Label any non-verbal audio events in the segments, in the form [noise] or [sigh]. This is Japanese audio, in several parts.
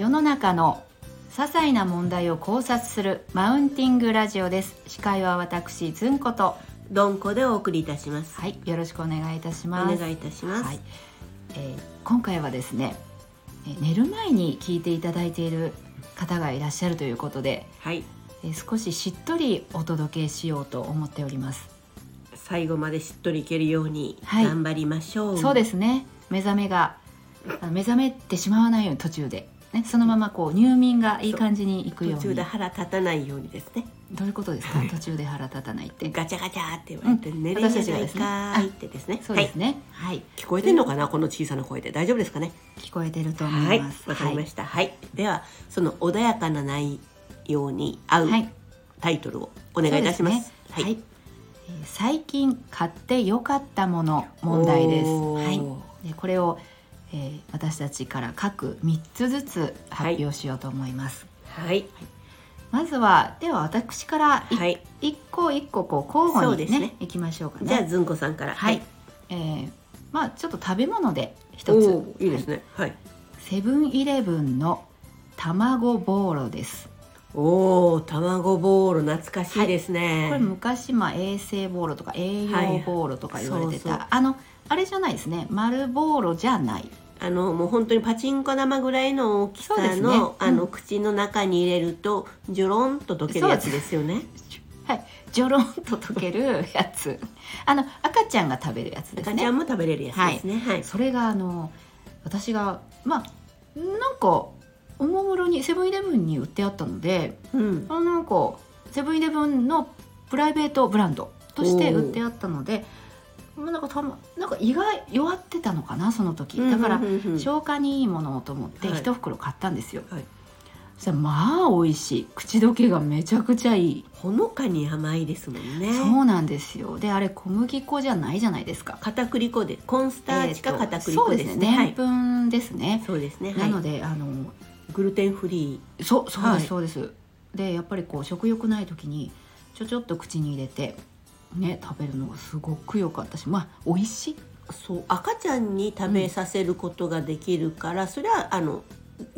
世の中の些細な問題を考察するマウンティングラジオです。司会は私ずんことどんこでお送りいたします。はいよろしくお願いいたしおます。願いいたします。はい。えー今回はですねえー寝る前に聞いていただいている方がいらっしゃるということで、はい、えー少ししっとりお届けしようと思っております、最後までしっとりいけるようにはい。頑張りましょう。そうですね。目覚めが目覚めてしまわないように途中で、ね、そのままこう入眠がいい感じにいくように。途中で腹立たないようにですね。どういうことですか？途中で腹立たないって。ガチャガチャって言われて、うん寝れんじゃないかってですね。そうですね。はい、はい。聞こえてんのかな？この小さな声で。大丈夫ですかね？聞こえてると思はいいま、す。わかりました。はい、ではその穏やかな内容に合うはい。タイトルをお願いいたします。そうですね。はい、えー最近買ってよかったもの問題です。はい。でこれを、えー私たちから各三つずつ発表しようと思います。はい。まずはでは私からいはい。一個一個こう交互にねねいきましょうかね。じゃあずんこさんから。はい。えーまあちょっと食べ物で一おつーいいですね。はい。セブンイレブンの卵ボーロです。おお、卵ボール懐かしいですね。これ昔まあ衛生ボーロとか栄養ボーロとか言われてた、はいそうそうあのあれじゃないですね。丸ボーロじゃない。あのもう本当にパチンコ玉ぐらいの大きさそうですね。の、あのうん口の中に入れるとジョロンと溶けるやつですよね。はい。ジョロンと溶けるやつ。[laughs] あの赤ちゃんが食べるやつですね。赤ちゃんも食べれるやつですね。はい。それがあの私がまあなんかおもむろにセブンイレブンに売ってあったのでうん。あなんかセブンイレブンのプライベートブランドとして売ってあったのでまあなんかたまなんか意外弱ってたのかなその時。だから消化にいいものをと思ってはい。一袋買ったんですよ、はい。そしたらまあ美味しい。口どけがめちゃくちゃいい、ほのかに甘いですもんね。そうなんですよ。であれ小麦粉じゃないじゃないですか。片栗粉でコーンスターチか片栗粉ですね。そうですね。はい。でんぷんですね、そうですね。なのでであのグルテンフリそうそうです、はい。そうです。でやっぱりこう食欲ない時にちょちょっと口に入れてね食べるのがすごく良かったしまあ美味しい。ー、そう。赤ちゃんに食べさせることができるから、それはあの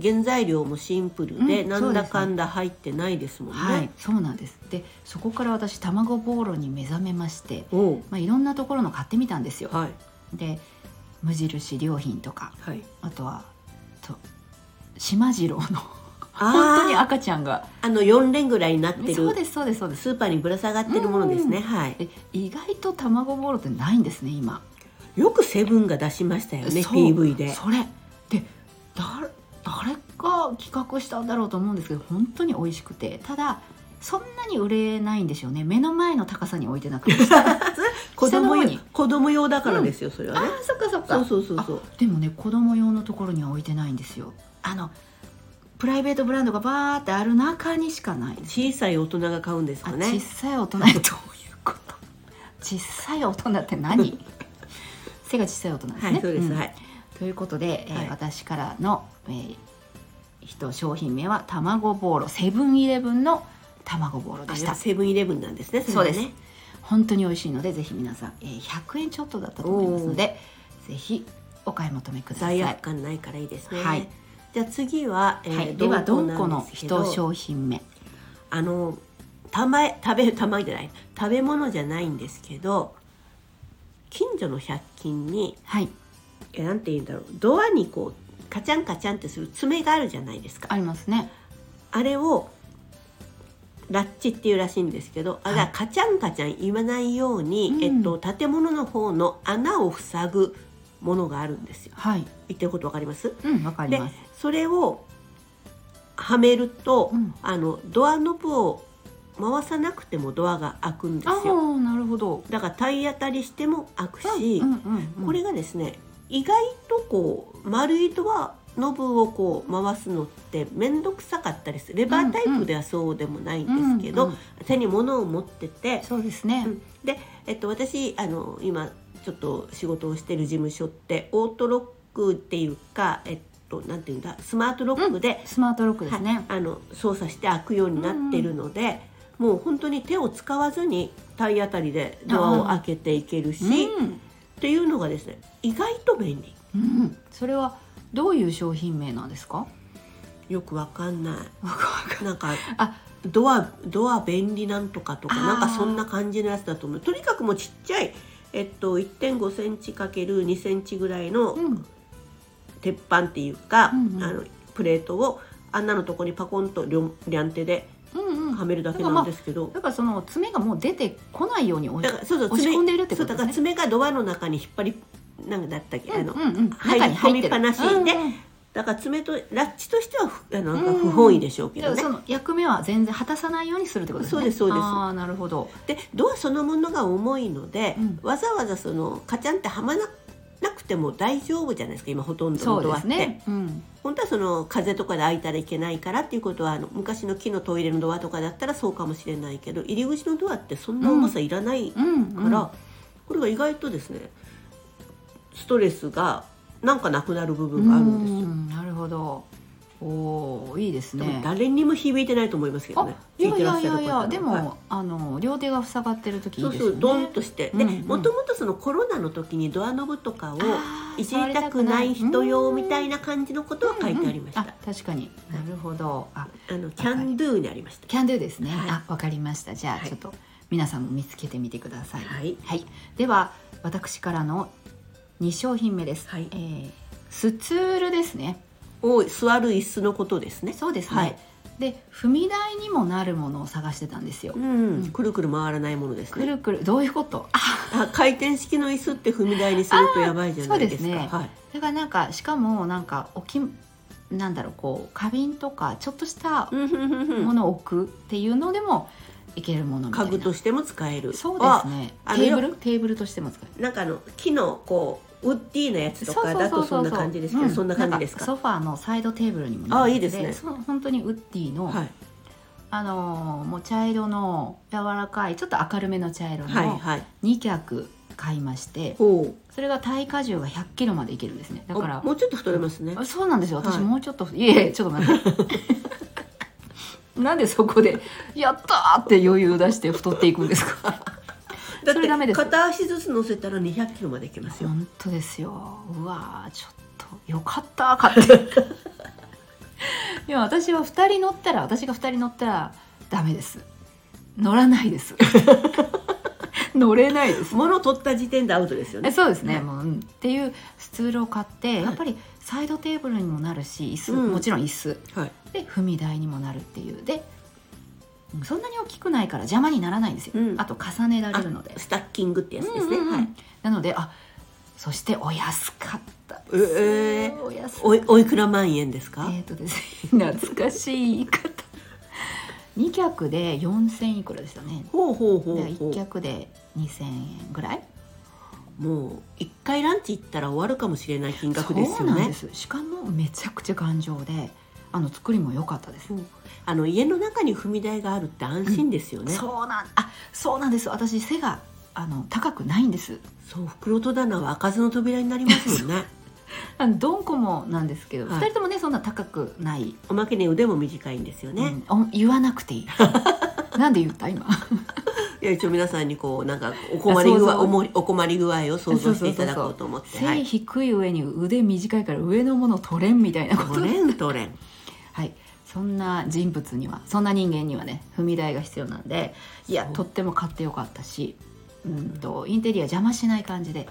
原材料もシンプルで、うんなんだかんだ入ってないですもんね。はいそうなんです。でそこから私卵ボーロに目覚めまして、まあ、いろんなところの買ってみたんですよ。はい。で無印良品とかはい。あとはと島次郎の本当に赤ちゃんが。あの4連ぐらいになってる。そうですそうですそうです。スーパーにぶら下がってるものですね、うん。はい。で意外と卵ボーロってないんですね今。よくセブンが出しましたよねそう PV で。それ。で誰誰が企画したんだろうと思うんですけど本当に美味しくて。ただそんなに売れないんでしょうね。目の前の高さに置いてなくて。[laughs] 子供用子供用だからですよ、それはね。あーそっかそっか。そうそうそうそう。あでもね子供用のところには置いてないんですよ。あのプライベートブランドがバーってある中にしかない。です小さい大人が買うんですかね。さい大人ってどういうこと？[laughs] 小さい大人って何？[laughs] 背が小さい大人ですね、はいそうです、ん。はい。ということで、えーはい。私からの、えー、一商品名は卵ボーロ。セブンイレブンの卵ボーロでした。あセブンイレブンなんですねそうです。ね本当に美味しいのでぜひ皆さん、えー、100円ちょっとだったと思いますのでぜひお買い求めください。罪悪感ないからいいですね、はいじゃあ次は、えーはい、ではどんこなの一商品目。あのたま食べたまじゃない。食べ物じゃないんですけど近所の100均にはい。えなんて言うんだろう。ドアにこうカチャンカチャンってする爪があるじゃないですか。ありますね。あれをラッチっていうらしいんですけど、あれははいカチャンカチャン言わないように、うん。えっと、建物の方の穴を塞ぐものがあるんですよ。はい。言ってることわかります？うんわかりでますそれをはめると、うん。あのドアノブを回さなくてもドアが開くんですあよ。あなるほど。だから体当たりしても開くし、うんうんうん、これがですね意外とこう丸いドアノブをこう回すのって面倒くさかったりする。レバータイプではそうでもないんですけど、うんうん手に物を持ってて、そうですね、うん。で、えっと、私あの今ちょっと仕事をしてる事務所ってオートロックっていうか、えっと、なんていうんだスマートロックで、スマートロックですはいね、あの操作して開くようになってるので、もう本当に手を使わずに体当たりでドアを開けていけるし、うん。っていうのがですね意外と便利。うん、それはどういう商品名なんですか？よくわかんない。なんかあドアドア便利なんとかとかなんかそんな感じのやつだと思う。とにかくもうちっちゃいえっと1.5センチかける2センチぐらいのうん鉄板っていうか、うんうん。あのプレートをあんなのとこにパコンと両両手でうんうん。はめるだけなんですけど、だからその爪がもう出てこないように押しだからそうそう押し込んでいるってこそうだからとですね爪がドアの中に引っ張りなんだったっけ、あのうんうん、入り中に入ってる。込みっぱなしでうんうん。だから爪とラッチとしてはふあのなんかうん不本意でしょうけどね。そ。の役目は全然果たさないようにするってことですね。そうですそうです。ああなるほど。でドアそのものが重いので、うん。わざわざそのカチャンってはまななくても大丈夫じゃないですか今ほとんどドアって、すね、うん、本当はその風とかで開いたらいけないからっていうことはあの昔の木のトイレのドアとかだったらそうかもしれないけど入り口のドアってそんな重さいらないかうんら、これが意外とですねストレスがなんかなくなる部分があるんですよ。うんなるほどおおいいですね。誰にも響いてないと思いますけどあね。いやいやいやいやでも、はい。あの両手が塞がってる時いいそうですよね。そうドンとして。でうん。うんもともとそのコロナの時にドアノブとかをいじりたくない人用みたいなな感じのことは書いてありました。あ確かに。なるほど。ああのキャンドゥにありました。キャンドゥですね、はい。あわかりました。じゃあ、はい。ちょっと皆さんも見つけてみてください。はい。はい、では私からの2商品目です、はい。えースツールですねを座る椅子のことですね。そうですね、はい。で踏み台にもなるものを探してたんですよ、うん、くるくる回らないものですね。くるくる。どういうこと？ああ回転式の椅子って踏み台にするとやばいじゃないですか。そうですね。はい。だからなんかしかもなんか置きなんだろうこう花瓶とかちょっとしたものを置くっていうのでもいけるもの家具としても使える。そうですね。テーブル？テーブルとしても使える。あ。なんかあの木のこうウッディなやつとかだとそんな感じですけど、うんそんな感じですか？ソファーのサイドテーブルにもなるあいいですね本当にウッディの、はいあのーもう茶色の柔らかいちょっと明るめの茶色のはいはい。2脚買いまして、ほう。それが耐荷重が100キロまでいけるんですねだからおもうちょっと太れますね。あそうなんですよ私はいもうちょっと、い、えいえちょっと待って [laughs] なんでそこで「やった!」って余裕出して太っていくんですか？だってそれダメです片足ずつ乗せたら200キロまでいけますよ。本当ですよ。うわーちょっとよかった買ってでも私は2人乗ったら私が2人乗ったらダメです。乗らないです。[laughs] 乗れないです。物取った時点でアウトですよね。えそうですね、はいもう、うんっていうスツールを買って、やっぱりサイドテーブルにもなるし椅子、うん。もちろん椅子。はい。で踏み台にもなるっていう。でうんそんなに大きくないから邪魔にならないんですよ、うん。あと重ねられるので。スタッキングってやつですね。うんうんうん。はい。なのであそしてお安かったええお安おいおいくら万円ですか？えーとですね懐かしい言い方。2脚で4000いくらでしたね。ほうほうほうでほ1脚で2000円ぐらい。う。もう一回ランチ行ったら終わるかもしれない金額ですよね。そうなんで。す。しかもめちゃくちゃ頑丈であの作りも良かったです、あの家の中に踏み台があるって安心ですよね。そうなんあそうなんです。私背があの高くないんです。そう袋戸棚は開かずの扉になりますもんね。[laughs] あのどんこもなんですけど、はい。二人ともねそんな高くない、おまけに腕も短いんですよね。うん。お言わなくていい。[laughs] なんで言った今。いや一応皆さんにこうなんかお困り具合おもりお困り具合を想像していただこうと思って。はい。背低い上に腕短いから上のもの取れんみたいなこと。トレントレン。はい。そんな人物にはそんな人間にはね踏み台が必要なんでいやとっても買ってよかったしうんとインテリア邪魔しない感じで。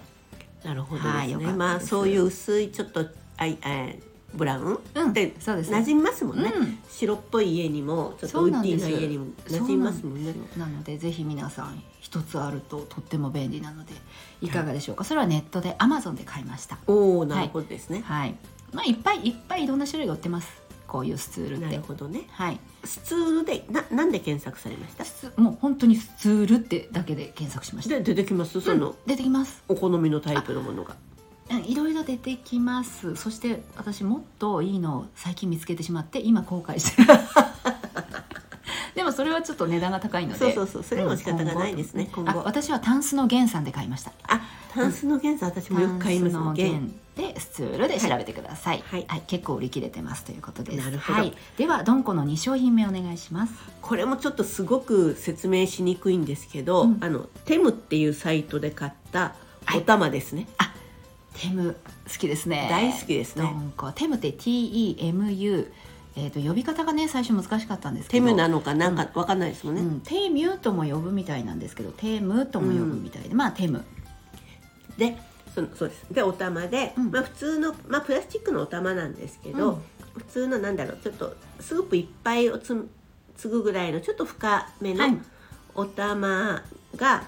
なるほどですね。はいよかったです。まあそういう薄いちょっとあいえーブラウン？うんでそうです馴染みますもんね。うん。白っぽい家にもちょっとウッディな家にも馴染みますもんね。なのでぜひ皆さん一つあるととっても便利なのでいかがでしょうか？それはネットで Amazon で買いました。おおなるほどですね。はい。まあいっぱいいっぱいいろんな種類が売ってますこういうスツールっなてるほどね。はい。スツールでななんで検索されました？スもう本当にスツールってだけで検索しました。で出てきます？その、うん出てきます。お好みのタイプのものが。うんいろいろ出てきます。そして私もっといいのを最近見つけてしまって今後悔してるでもそれはちょっと値段が高いので。そうそうそう。それも仕方がないですね。うん今後あ私はタンスの源さんで買いました。あタンスの原産私もよく買いますの原源でスツールで調べてください、はい結構売り切れてますということです。なるほど。はい、ではドンコの2商品目お願いします。これもちょっとすごく説明しにくいんですけど、うん。あのテムっていうサイトで買ったお玉ですね。テム好きですね。大好きですね。ドンコ。テムって TEMU えー、と呼び方がね最初難しかったんですけど。テムなのかな？ん。かわかんないですもんね、うん、テーミューとも呼ぶみたいなんですけどテームとも呼ぶみたいで、まあテム。でそのそうです。でお玉で、うん。まあ普通の、まあ、プラスチックのお玉なんですけど、うん。普通のなんだろうちょっとスープいっぱいをつむ継ぐぐらいのちょっと深めのはい。お玉が、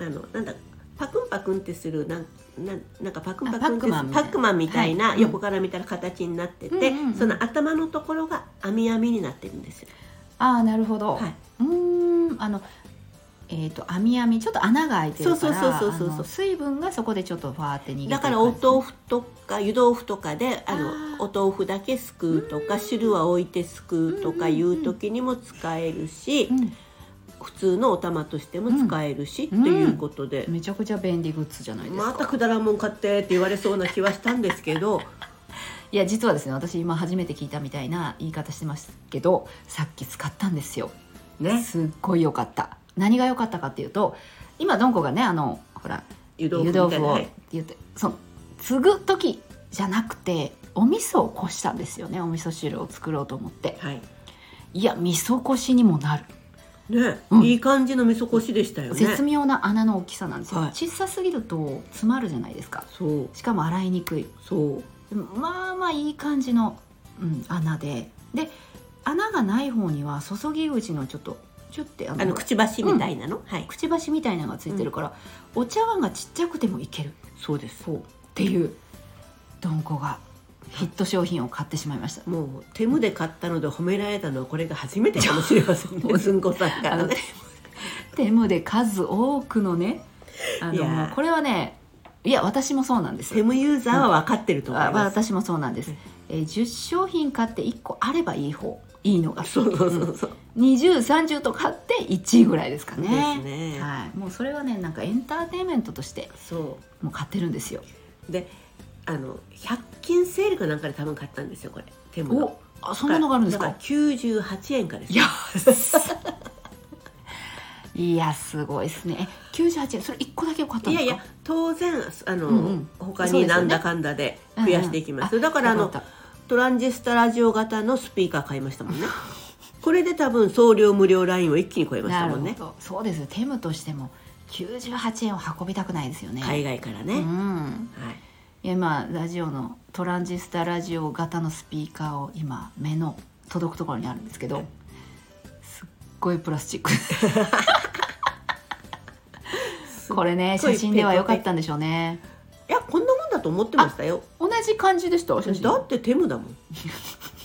あのなんだパクンパクンってするなんなんなんかパクンパクンパックマンみたいな。パックマンみたいな、はい横から見たら形になってて、うんうんうん。その頭のところが網網になってるんですよ。ああなるほど、はい。うーんあのえっ、と網網ちょっと穴が開いてるから水分がそこでちょっとファーって逃げてるだからお豆腐とか湯豆腐とかであのあお豆腐だけすくうとか汁は置いてすくうとかいう時にも使えるし、うん普通のお玉としても使えるし、うん。っていうことで、めちゃくちゃ便利グッズじゃないですか。またくだらんもん買ってって言われそうな気はしたんですけど。[laughs] いや実はですね私今初めて聞いたみたいな言い方してますけどさっき使ったんですよ。ね。すっごい良かった。何が良かったかっていうと今どんこがねあのほら湯豆湯腐をってはい、言ってその継ぐ時じゃなくてお味噌をこしたんですよね。お味噌汁を作ろうと思って。はい。いや味噌こしにもなる、ね、うん。いい感じの味噌こしでしたよね。絶妙な穴の大きさなんですよ、はい。小さすぎると詰まるじゃないですか。そう。しかも洗いにくい。そう。まあまあいい感じの、うん、穴で。で穴がない方には注ぎ口のちょっとチュッてあのくちばしみたいなの、はい。くちばしみたいなのがついてるから、お茶碗がちっちゃくてもいける。そうです。そう。っていうどんこがヒット商品を買ってしまいました。もう手無で買ったので褒められたのはこれが初めてかもしれませんね。[laughs] ずんこさんから。ねテムで数多くのねあのこれはねいや私もそうなんです。テムユーザーは分かってると思いあます、私もそうなんです、えー10商品買って1個あればいい方いいのがそうそうそうそう、2030と買って1位ぐらいですかね。ですね。はい、もうそれはねなんかエンターテインメントとしてそもう買ってるんですよ。うであの100均セールかなんかで多分買ったんですよこれ。テムの。おあそんなのがあるんですか？だから98円からです。いやいやすごいですね。え98円それ1個だけよかったんですか？いやいや当然あの、うんうん。他になんだかんだで増やしていきます、うんうん。だからあのトランジスタラジオ型のスピーカー買いましたもんね。これで多分送料無料ラインを一気に超えましたもんね。ど。そうですよ。テムとしても98円を運びたくないですよね。海外からね、うはい。んいや今ラジオのトランジスタラジオ型のスピーカーを今目の届くところにあるんですけどすっごいプラスチック。これね写真では良かったんでしょうね。いやこんなもんだと思ってましたよ。同じ感じでした？写真。だってテムだもん。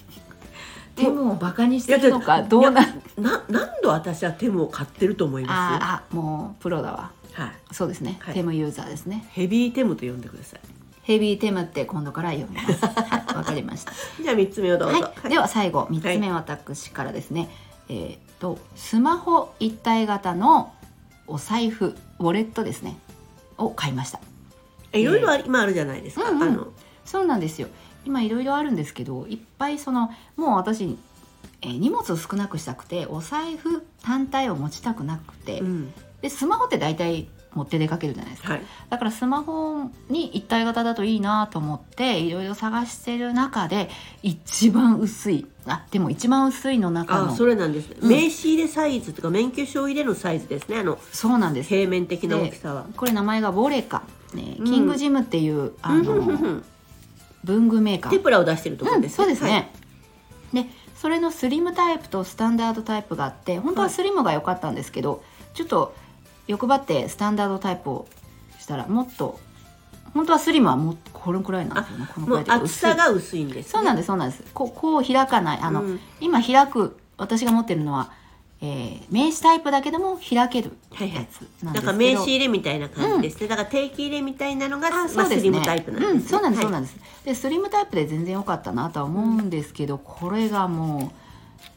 [laughs] テムをバカにしてるのかどうなな何度私はテムを買ってると思いまああもうプロだわ。すはい。そうですね、はい。テムユーザーですね。ヘビーテムと呼んでくださいヘビーテムって今度から読みます。はいわかりました。[laughs] じゃあ三つ目をどうぞ、はい、では最後3つ目私からですね、えーっとスマホ一体型のお財布ウォレットですね。を買いました。えいろいろあり今あるじゃないですか、うんうん。あの。そうなんですよ。今いろいろあるんですけどいっぱいそのもう私、えー荷物を少なくしたくてお財布単体を持ちたくなくて、うん。でスマホって大体持って出かけるじゃないですか。はい。だからスマホに一体型だといいなと思っていろいろ探してる中で一番薄いあでも一番薄いの中のあそれなんですね、うん。名刺入れサイズとか免許証入れのサイズですねあの。そうなんです。平面的な大きさは。これ名前がボレカ、ね、うん。キングジムっていう、あうんうんうんうのん。文具メーカー。テプラを出してるところうん、ですそうですね、はい。でそれのスリムタイプとスタンダードタイプがあって本当はスリムが良かったんですけど、ちょっと欲張ってスタンダードタイプをしたらもっと本当はスリムはもっとこれくらいなんですよね。このくらいで厚さが薄いんです、ね、そうなんですそうなんです。こうこう開かない。あの、うん。今開く私が持ってるのは、えー名刺タイプだけでも開けるはいはいやつなんですけど。か名刺入れみたいな感じですね、だから定期入れみたいなのがあまあそうですね、スリムタイプなんです、ね。うん、そうなんです、そうなはいんです。でスリムタイプで全然良かったなとは思うんですけど、これがもう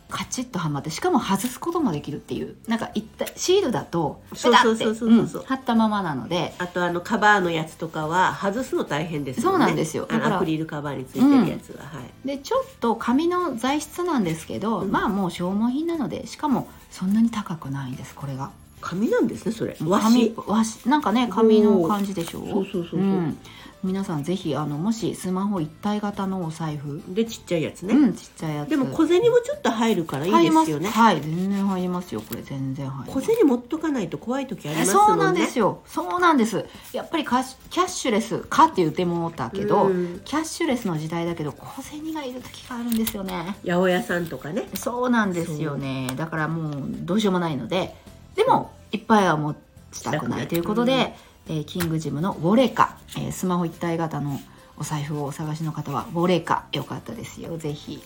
カチッとはまってしかも外すこともできるっていうなんか一体シールだとペタってそうそうそう。そうそううん貼ったままなので。あとあのカバーのやつとかは外すの大変ですよね。そうなんですよ。あのだからアクリルカバーについてるやつは、はい。でちょっと紙の材質なんですけど、うん。まあもう消耗品なのでしかもそんなに高くないんですこれが紙なんですねそれ。和紙。紙和紙。なんかね紙の感じでしょ？そうそうそうそう。うん。皆さんぜひあのもしスマホ一体型のお財布、でちっちゃいやつね、うんちっちゃいやつ。でも小銭もちょっと入るからいいですよね。はい全然入りますよこれ全然入ります。小銭持っとかないと怖い時ありますそうもんね。なんですよ。そうなんです。やっぱりキャッシュレスかって言ってもったけど、うん。キャッシュレスの時代だけど小銭がいる時があるんですよね。八百屋さんとかね。そうなんですよね。だからもうどうしようもないのででもいっぱいは持ちたくないということで、うん。えーキングジムのウォレカ、えースマホ一体型のお財布をお探しの方はウォレカよかったですよ。ぜひ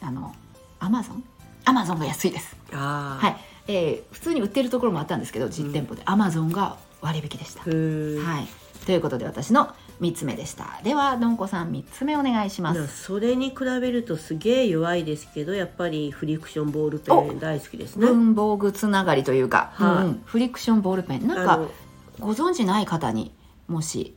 あのアマゾン？アマゾンが安いです。はい、えー普通に売ってるところもあったんですけど実店舗でアマゾンが割引でした、はい。ということで私の3つ目でした。ではどんこさん3つ目お願いしまなすそれに比べるとすげえ弱いですけどやっぱりフリクションボールペン大好きですね。文房具つながりというか、はい。うん。うんフリクションボールペン。なんかご存知ない方にもし、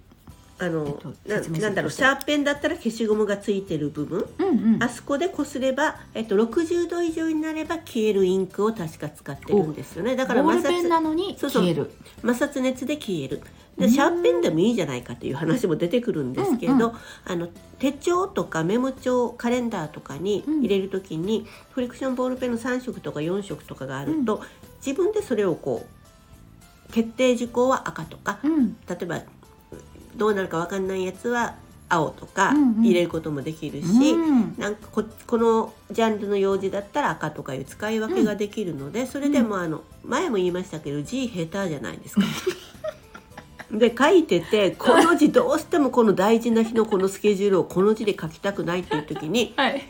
あの、えっとなんだろうシャーペンだったら消しゴムがついてる部分、うんうん。あそこでこすれば、えっと、60度以上になれば消えるインクを確か使ってるんですよね。だから摩ルペンな擦のにそうそう。消える。摩擦熱で消える。うん。でシャーペンでもいいじゃないかという話も出てくるんですけど、うんうあの手帳とかメモ帳カレンダーとかに入れる時に、フリクションボールペンの3色とか4色とかがあると、自分でそれをこう決定事項は赤とかうん。例えばどうなるか分かんないやつは青とかうんうん。入れることもできるし、うん。なんかここのジャンルの用事だったら赤とかいう使い分けができるので、それでもあの前も言いましたけど字下手じゃないですか。[laughs] で書いててこの字どうしてもこの大事な日のこのスケジュールをこの字で書きたくないっていう時に [laughs] はい。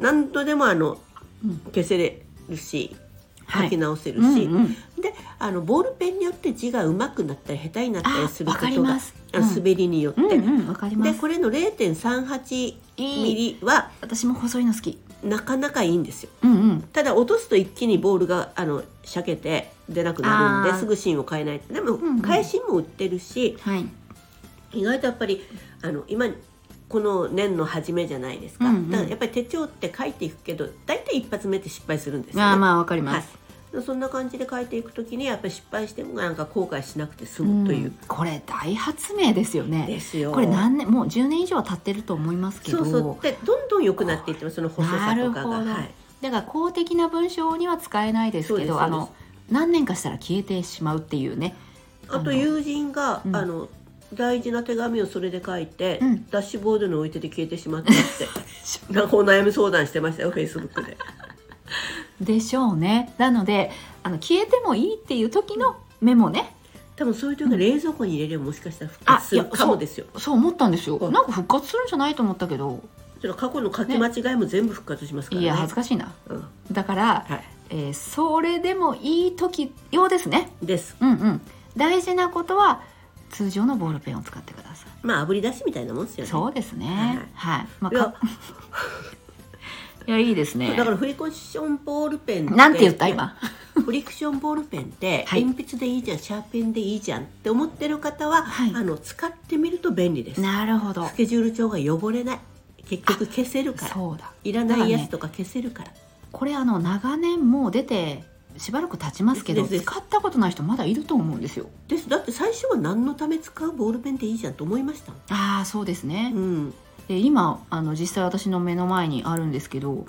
何度でもあのうん。消せれるしはい書き直せるうんし、うん。であのボールペンによって字が上手くなったり下手になったりすることがうん。滑りによって。うんうんわかります。でこれの0.38ミリは私も細いの好き。なかなかいいんですよ。うんうん。ただ落とすと一気にボールがあのしゃけて出なくなるんですぐ芯を変えない。とでも、んうん。返しも売ってるしはい。意外とやっぱりあの今この年の初めじゃないですか、うんうん。だからやっぱり手帳って書いていくけど大体一発目って失敗するんですよ、ね。あーまあわかります、はい、そんな感じで書いていくときにやっぱり失敗してもなんか後悔しなくて済むという、これ大発明ですよね。ですよ。これ何年もう10年以上は経ってると思いますけど。そうそう。でどんどん良くなっていってますその細さとかが。はい。だから公的な文章には使えないですけどあの何年かしたら消えてしまうっていうね。あと友人が、うん。あの大事な手紙をそれで書いて、うん。ダッシュボードに置いてて消えてしまったって。[laughs] なんかお悩み相談してましたよフェイスブックで。[laughs] でしょうね。なのであの消えてもいいっていう時のメモね。多分そういう時が冷蔵庫に入れればもしかしたら復活するかもですよ。そう思ったんですよ。うん。なんか復活するんじゃないと思ったけど。過去の書き間違いも全部復活しますからね。いや恥ずかしいな。うん。だから、はい、えーそれでもいい時用ですね。です。うんうん。大事なことは通常のボールペンを使ってください。まあ炙り出しみたいなもんですよね。そうですね。はい、まあいやか [laughs] いやいいですね。だからフリクションボールペンなんて言った今？フリクションボールペンってはい。鉛筆でいいじゃん、シャーペンでいいじゃんって思ってる方は、はい。あの使ってみると便利です。なるほど。スケジュール帳が汚れない。結局消せるから。そうだ。いらないやつとか消せるから。これあの長年もう出てしばらく経ちますけど使ったことない人まだいると思うんですよ。です。だって最初は何のため使うボールペンでいいじゃんと思いました。ああそうですね。うん、で今あの実際私の目の前にあるんですけど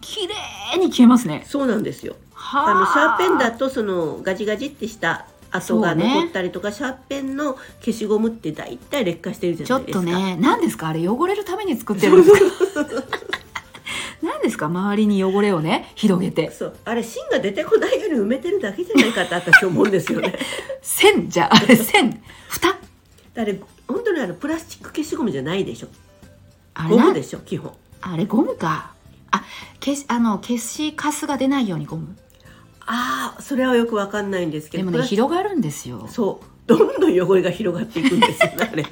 綺麗に消えますね。そうなんですよ。はあ。のシャーペンだとそのガジガジってした跡が残ったりとか、シャーペンの消しゴムって大体劣化してるじゃちょっないですか。とね何ですか？あれ汚れるために作ってるんですか？何 [laughs] ですか？周りに汚れをね広げて。そう。あれ芯が出てこないように埋めてるだけじゃないかって私思うんですよね。[laughs] 線じゃあれ線蓋あれ本当にあのプラスチック消しゴムじゃないでしょ。あれな。ゴムでしょ基本。あれゴムか。あ消しあの消しカスが出ないようにゴム。ああそれはよくわかんないんですけでもね広がるんですよ。そう。どんどん汚れが広がっていくんですよねあれね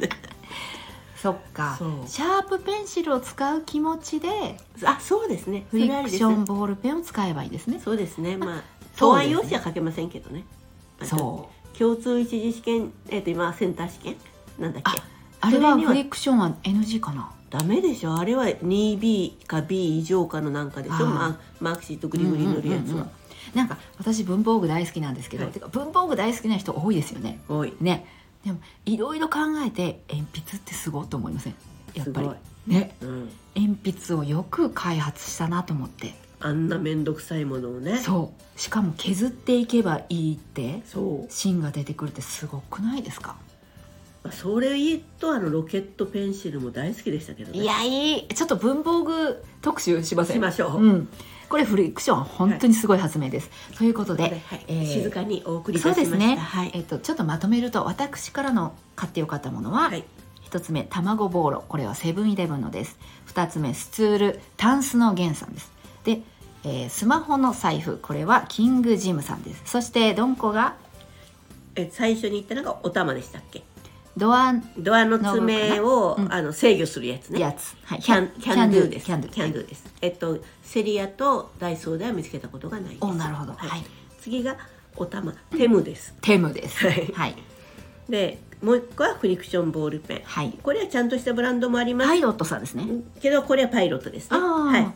そっか。シャープペンシルを使う気持ちであそうですね。フリクションボールペンを使えばいいですね。そうですね。まあ答案用紙は書けませんけどね。そう。共通一次試験えっ、と今センター試験なんだっけ？あれはフリクションは NG かな。ダメでしょ？あれは 2B か B 以上かのなんかでしょ？マークシートグリグリ塗るやつうんうんうんうん。はなんか私文房具大好きなんですけど、はい。てか文房具大好きな人多いですよね。多い。ねでもいろいろ考えて鉛筆ってすごいと思いません？やっぱり。ね。うん、鉛筆をよく開発したなと思って。あんな面倒くさいものをね。そう。しかも削っていけばいいって。そう。芯が出てくるってすごくないですか？まあそれとあのロケットペンシルも大好きでしたけどね。いやいい。ちょっと文房具特集しません？しましょう、うん、これフリクション本当にすごい発明です、ということで、はい。えー静かにお送りしました。そうですね、はい。えっと、ちょっとまとめると私からの買ってよかったものは、はい。一つ目卵ボーロ。これはセブンイレブンのです。二つ目スツールタンスのゲンさんです。で、えースマホの財布。これはキングジムさんです。そしてドンコがえ最初に言ったのがお玉でしたっけ？ドアドアの爪を、うん。あの制御するやつね。やつ、はい、キャンキャンドゥです。キャンドゥ。キャンドゥ。です。えっとセリアとダイソーでは見つけたことがないおなるほど。はい。はい。次がお玉。テムです、テムです。はい。はい、でもう一個はフリクションボールペン。はい、これはちゃんとしたブランドもあります、パイロットさんですね。けどこれはパイロットですね。ああ、はい。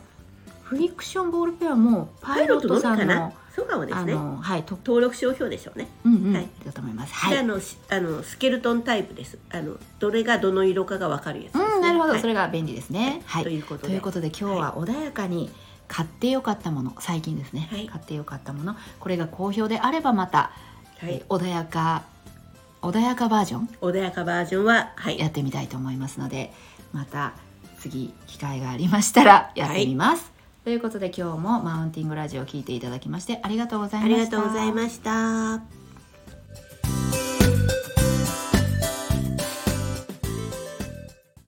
フリクションボールペンはもうパイパイロットロットさんのそうかもですあねのはいと登録商標でしょうね。うんうん、はい。だと思います。はい。であのしあのスケルトンタイプです。あのどれがどの色かがわかるやつです、ね。うんなるほど、はいそれが便利ですね。はい。ということで。今日は穏やかに買ってよかったもの。最近ですね、はい。買ってよかったもの。これが好評であればまた、はい。え穏やか穏やかバージョン？穏やかバージョンははい。やってみたいと思いますのでまた次機会がありましたらやってみます、ということで今日もマウンティングラジオを聞いていただきましてありがとうございましたありがとうございました。